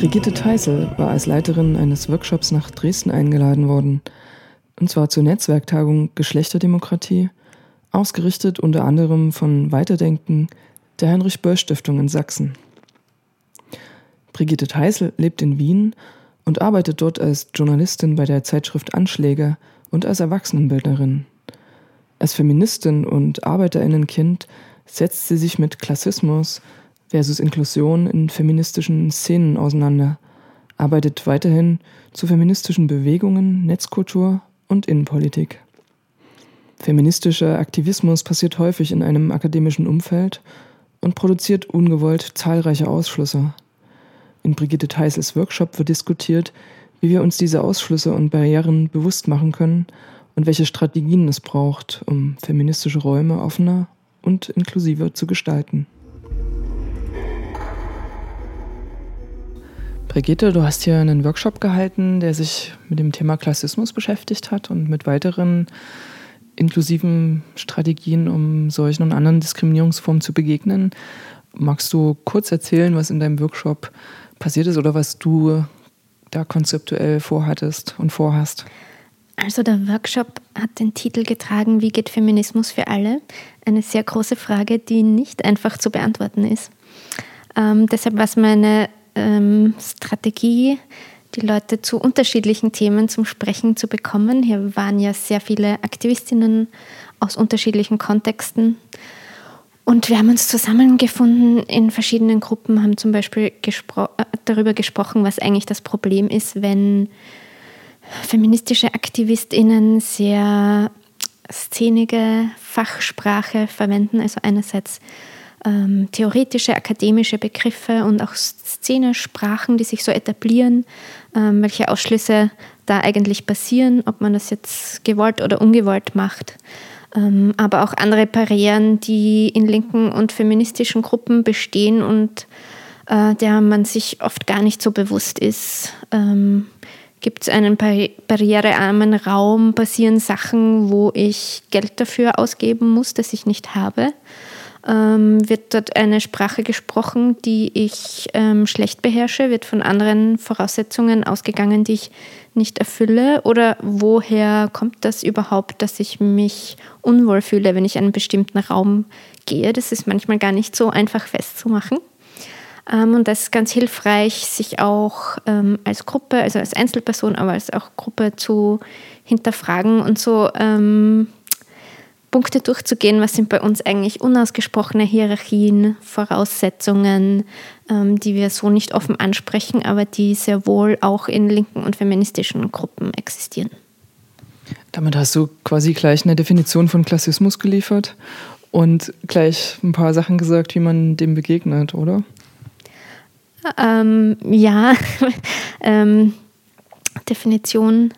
Brigitte Teisel war als Leiterin eines Workshops nach Dresden eingeladen worden, und zwar zur Netzwerktagung Geschlechterdemokratie, ausgerichtet unter anderem von Weiterdenken der Heinrich Böll Stiftung in Sachsen. Brigitte Teisel lebt in Wien und arbeitet dort als Journalistin bei der Zeitschrift Anschläge und als Erwachsenenbildnerin. Als Feministin und Arbeiterinnenkind setzt sie sich mit Klassismus versus Inklusion in feministischen Szenen auseinander, arbeitet weiterhin zu feministischen Bewegungen, Netzkultur und Innenpolitik. Feministischer Aktivismus passiert häufig in einem akademischen Umfeld und produziert ungewollt zahlreiche Ausschlüsse. In Brigitte Theisels Workshop wird diskutiert, wie wir uns diese Ausschlüsse und Barrieren bewusst machen können und welche Strategien es braucht, um feministische Räume offener und inklusiver zu gestalten. Brigitte, du hast hier einen Workshop gehalten, der sich mit dem Thema Klassismus beschäftigt hat und mit weiteren inklusiven Strategien, um solchen und anderen Diskriminierungsformen zu begegnen. Magst du kurz erzählen, was in deinem Workshop passiert ist oder was du da konzeptuell vorhattest und vorhast? Also der Workshop hat den Titel getragen, wie geht Feminismus für alle? Eine sehr große Frage, die nicht einfach zu beantworten ist. Ähm, deshalb war es meine ähm, Strategie, die Leute zu unterschiedlichen Themen zum Sprechen zu bekommen. Hier waren ja sehr viele Aktivistinnen aus unterschiedlichen Kontexten. Und wir haben uns zusammengefunden in verschiedenen Gruppen, haben zum Beispiel gespro äh, darüber gesprochen, was eigentlich das Problem ist, wenn feministische AktivistInnen sehr szenige Fachsprache verwenden. Also einerseits ähm, theoretische, akademische Begriffe und auch Szenesprachen, die sich so etablieren, ähm, welche Ausschlüsse da eigentlich passieren, ob man das jetzt gewollt oder ungewollt macht. Ähm, aber auch andere Barrieren, die in linken und feministischen Gruppen bestehen und äh, der man sich oft gar nicht so bewusst ist. Ähm, Gibt es einen barrierearmen Raum, passieren Sachen, wo ich Geld dafür ausgeben muss, das ich nicht habe ähm, wird dort eine Sprache gesprochen, die ich ähm, schlecht beherrsche, wird von anderen Voraussetzungen ausgegangen, die ich nicht erfülle? Oder woher kommt das überhaupt, dass ich mich unwohl fühle, wenn ich in einen bestimmten Raum gehe? Das ist manchmal gar nicht so einfach festzumachen. Ähm, und das ist ganz hilfreich, sich auch ähm, als Gruppe, also als Einzelperson, aber als auch Gruppe zu hinterfragen und so ähm, Punkte durchzugehen, was sind bei uns eigentlich unausgesprochene Hierarchien, Voraussetzungen, ähm, die wir so nicht offen ansprechen, aber die sehr wohl auch in linken und feministischen Gruppen existieren. Damit hast du quasi gleich eine Definition von Klassismus geliefert und gleich ein paar Sachen gesagt, wie man dem begegnet, oder? Ähm, ja, ähm, Definition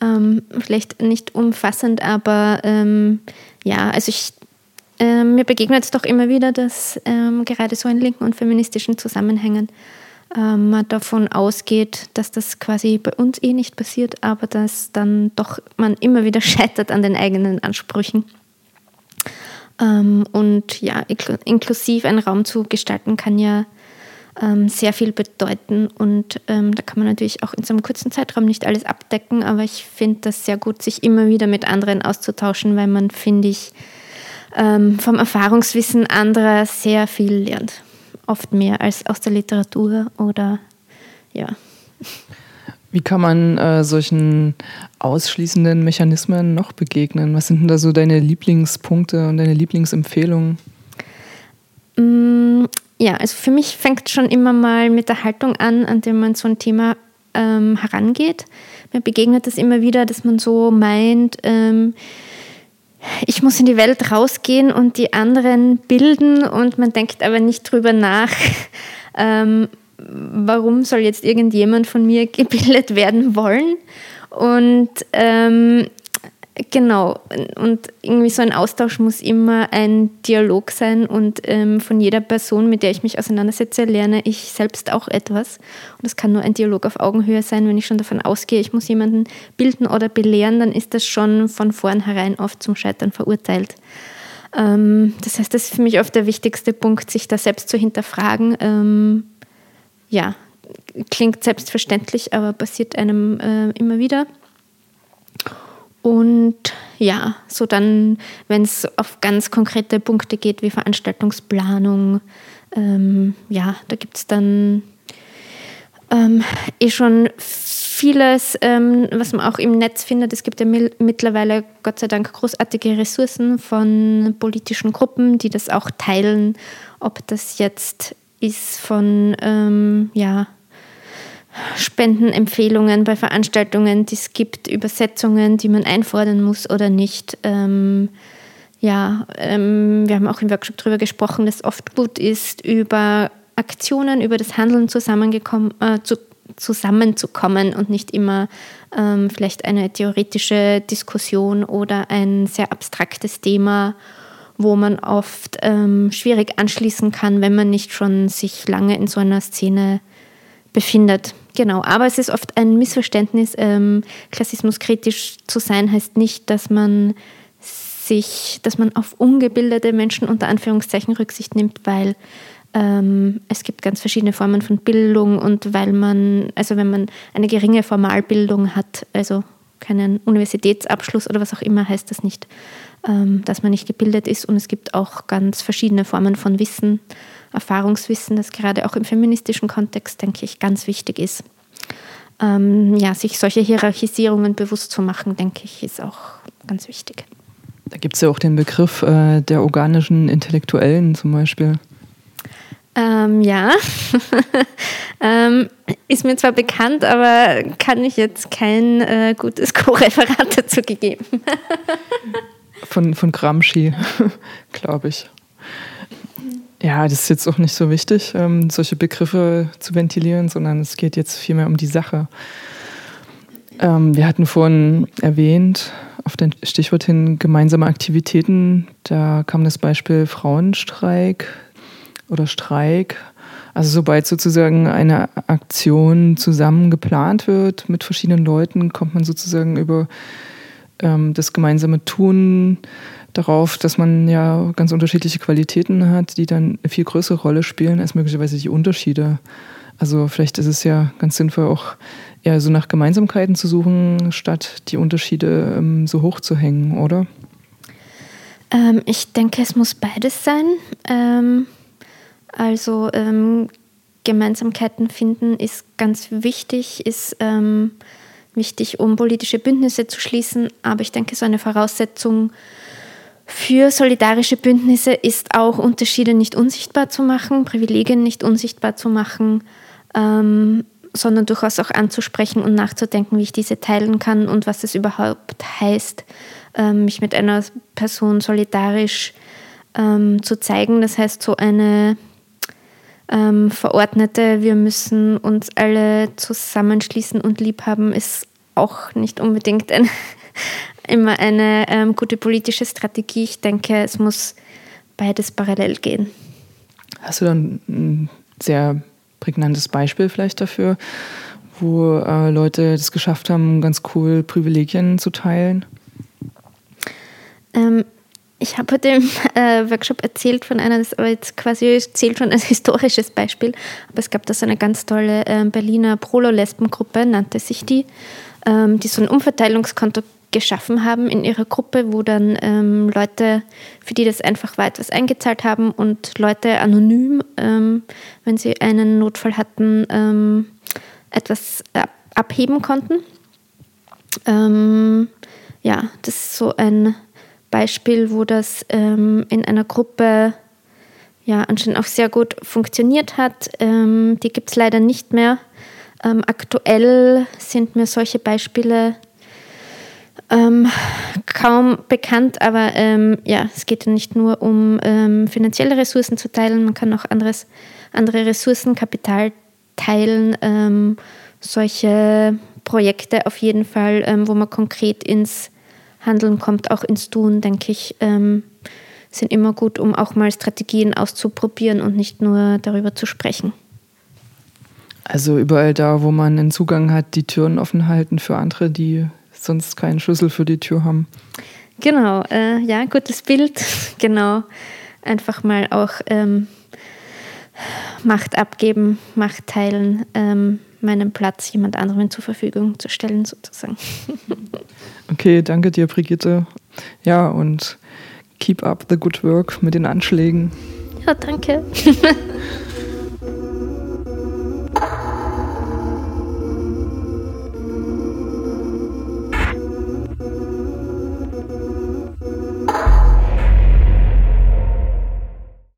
ähm, vielleicht nicht umfassend, aber ähm, ja, also ich, äh, mir begegnet es doch immer wieder, dass ähm, gerade so in linken und feministischen Zusammenhängen ähm, man davon ausgeht, dass das quasi bei uns eh nicht passiert, aber dass dann doch man immer wieder scheitert an den eigenen Ansprüchen. Ähm, und ja, inklusiv einen Raum zu gestalten kann ja ähm, sehr viel bedeuten. Und ähm, da kann man natürlich auch in so einem kurzen Zeitraum nicht alles abdecken, aber ich finde das sehr gut, sich immer wieder mit anderen auszutauschen, weil man, finde ich, ähm, vom Erfahrungswissen anderer sehr viel lernt. Oft mehr als aus der Literatur oder ja. Wie kann man äh, solchen ausschließenden Mechanismen noch begegnen? Was sind denn da so deine Lieblingspunkte und deine Lieblingsempfehlungen? Ja, also für mich fängt schon immer mal mit der Haltung an, an der man so ein Thema ähm, herangeht. Mir begegnet es immer wieder, dass man so meint, ähm, ich muss in die Welt rausgehen und die anderen bilden und man denkt aber nicht drüber nach, ähm, warum soll jetzt irgendjemand von mir gebildet werden wollen. Und ähm, Genau, und irgendwie so ein Austausch muss immer ein Dialog sein und ähm, von jeder Person, mit der ich mich auseinandersetze, lerne ich selbst auch etwas. Und es kann nur ein Dialog auf Augenhöhe sein, wenn ich schon davon ausgehe, ich muss jemanden bilden oder belehren, dann ist das schon von vornherein oft zum Scheitern verurteilt. Ähm, das heißt, das ist für mich oft der wichtigste Punkt, sich da selbst zu hinterfragen. Ähm, ja, klingt selbstverständlich, aber passiert einem äh, immer wieder. Und ja, so dann, wenn es auf ganz konkrete Punkte geht wie Veranstaltungsplanung, ähm, ja, da gibt es dann ähm, eh schon vieles, ähm, was man auch im Netz findet. Es gibt ja mittlerweile Gott sei Dank großartige Ressourcen von politischen Gruppen, die das auch teilen, ob das jetzt ist von ähm, ja, Spendenempfehlungen bei Veranstaltungen, die es gibt, Übersetzungen, die man einfordern muss oder nicht. Ähm, ja, ähm, wir haben auch im Workshop darüber gesprochen, dass oft gut ist, über Aktionen, über das Handeln zusammengekommen, äh, zu, zusammenzukommen und nicht immer ähm, vielleicht eine theoretische Diskussion oder ein sehr abstraktes Thema, wo man oft ähm, schwierig anschließen kann, wenn man nicht schon sich lange in so einer Szene befindet. Genau, aber es ist oft ein Missverständnis. Ähm, Klassismuskritisch zu sein heißt nicht, dass man sich, dass man auf ungebildete Menschen unter Anführungszeichen Rücksicht nimmt, weil ähm, es gibt ganz verschiedene Formen von Bildung und weil man, also wenn man eine geringe Formalbildung hat, also keinen Universitätsabschluss oder was auch immer, heißt das nicht, ähm, dass man nicht gebildet ist. Und es gibt auch ganz verschiedene Formen von Wissen, Erfahrungswissen, das gerade auch im feministischen Kontext, denke ich, ganz wichtig ist. Ähm, ja, sich solche Hierarchisierungen bewusst zu machen, denke ich, ist auch ganz wichtig. Da gibt es ja auch den Begriff äh, der organischen Intellektuellen zum Beispiel. Ähm, ja, ähm, ist mir zwar bekannt, aber kann ich jetzt kein äh, gutes Co-Referat dazu gegeben. von, von Gramsci, glaube ich. Ja, das ist jetzt auch nicht so wichtig, ähm, solche Begriffe zu ventilieren, sondern es geht jetzt vielmehr um die Sache. Ähm, wir hatten vorhin erwähnt, auf den Stichwort hin gemeinsame Aktivitäten, da kam das Beispiel Frauenstreik oder Streik. Also sobald sozusagen eine Aktion zusammen geplant wird mit verschiedenen Leuten, kommt man sozusagen über ähm, das gemeinsame Tun darauf, dass man ja ganz unterschiedliche Qualitäten hat, die dann eine viel größere Rolle spielen als möglicherweise die Unterschiede. Also vielleicht ist es ja ganz sinnvoll, auch eher so nach Gemeinsamkeiten zu suchen, statt die Unterschiede ähm, so hoch zu hängen, oder? Ähm, ich denke, es muss beides sein. Ähm, also ähm, Gemeinsamkeiten finden ist ganz wichtig, ist ähm, wichtig, um politische Bündnisse zu schließen. Aber ich denke, so eine Voraussetzung für solidarische Bündnisse ist auch, Unterschiede nicht unsichtbar zu machen, Privilegien nicht unsichtbar zu machen, ähm, sondern durchaus auch anzusprechen und nachzudenken, wie ich diese teilen kann und was es überhaupt heißt, ähm, mich mit einer Person solidarisch ähm, zu zeigen. Das heißt, so eine ähm, verordnete, wir müssen uns alle zusammenschließen und lieb haben, ist auch nicht unbedingt ein, immer eine ähm, gute politische Strategie. Ich denke, es muss beides parallel gehen. Hast du dann ein sehr prägnantes Beispiel vielleicht dafür, wo äh, Leute es geschafft haben, ganz cool Privilegien zu teilen? Ähm, ich habe heute im äh, Workshop erzählt von einer, das aber jetzt quasi zählt schon als historisches Beispiel, aber es gab da so eine ganz tolle äh, Berliner Prolo-Lesben-Gruppe, nannte sich die, ähm, die so ein Umverteilungskonto geschaffen haben in ihrer Gruppe, wo dann ähm, Leute, für die das einfach war, etwas eingezahlt haben und Leute anonym, ähm, wenn sie einen Notfall hatten, ähm, etwas abheben konnten. Ähm, ja, das ist so ein Beispiel, wo das ähm, in einer Gruppe ja anscheinend auch sehr gut funktioniert hat. Ähm, die gibt es leider nicht mehr. Aktuell sind mir solche Beispiele ähm, kaum bekannt, aber ähm, ja, es geht ja nicht nur um ähm, finanzielle Ressourcen zu teilen, man kann auch anderes, andere Ressourcen, Kapital teilen. solche Projekte auf jeden Fall, wo man konkret ins Handeln kommt, auch ins Tun, denke ich, ähm, sind immer gut, um auch mal Strategien auszuprobieren und nicht nur darüber zu sprechen. Also überall da, wo man einen Zugang hat, die Türen offen halten für andere, die sonst keinen Schlüssel für die Tür haben. Genau, äh, ja, gutes Bild. genau. Einfach mal auch ähm, Macht abgeben, Macht teilen, ähm, meinen Platz jemand anderem zur Verfügung zu stellen, sozusagen. Okay, danke dir, Brigitte. Ja, und keep up the good work mit den Anschlägen. Ja, danke.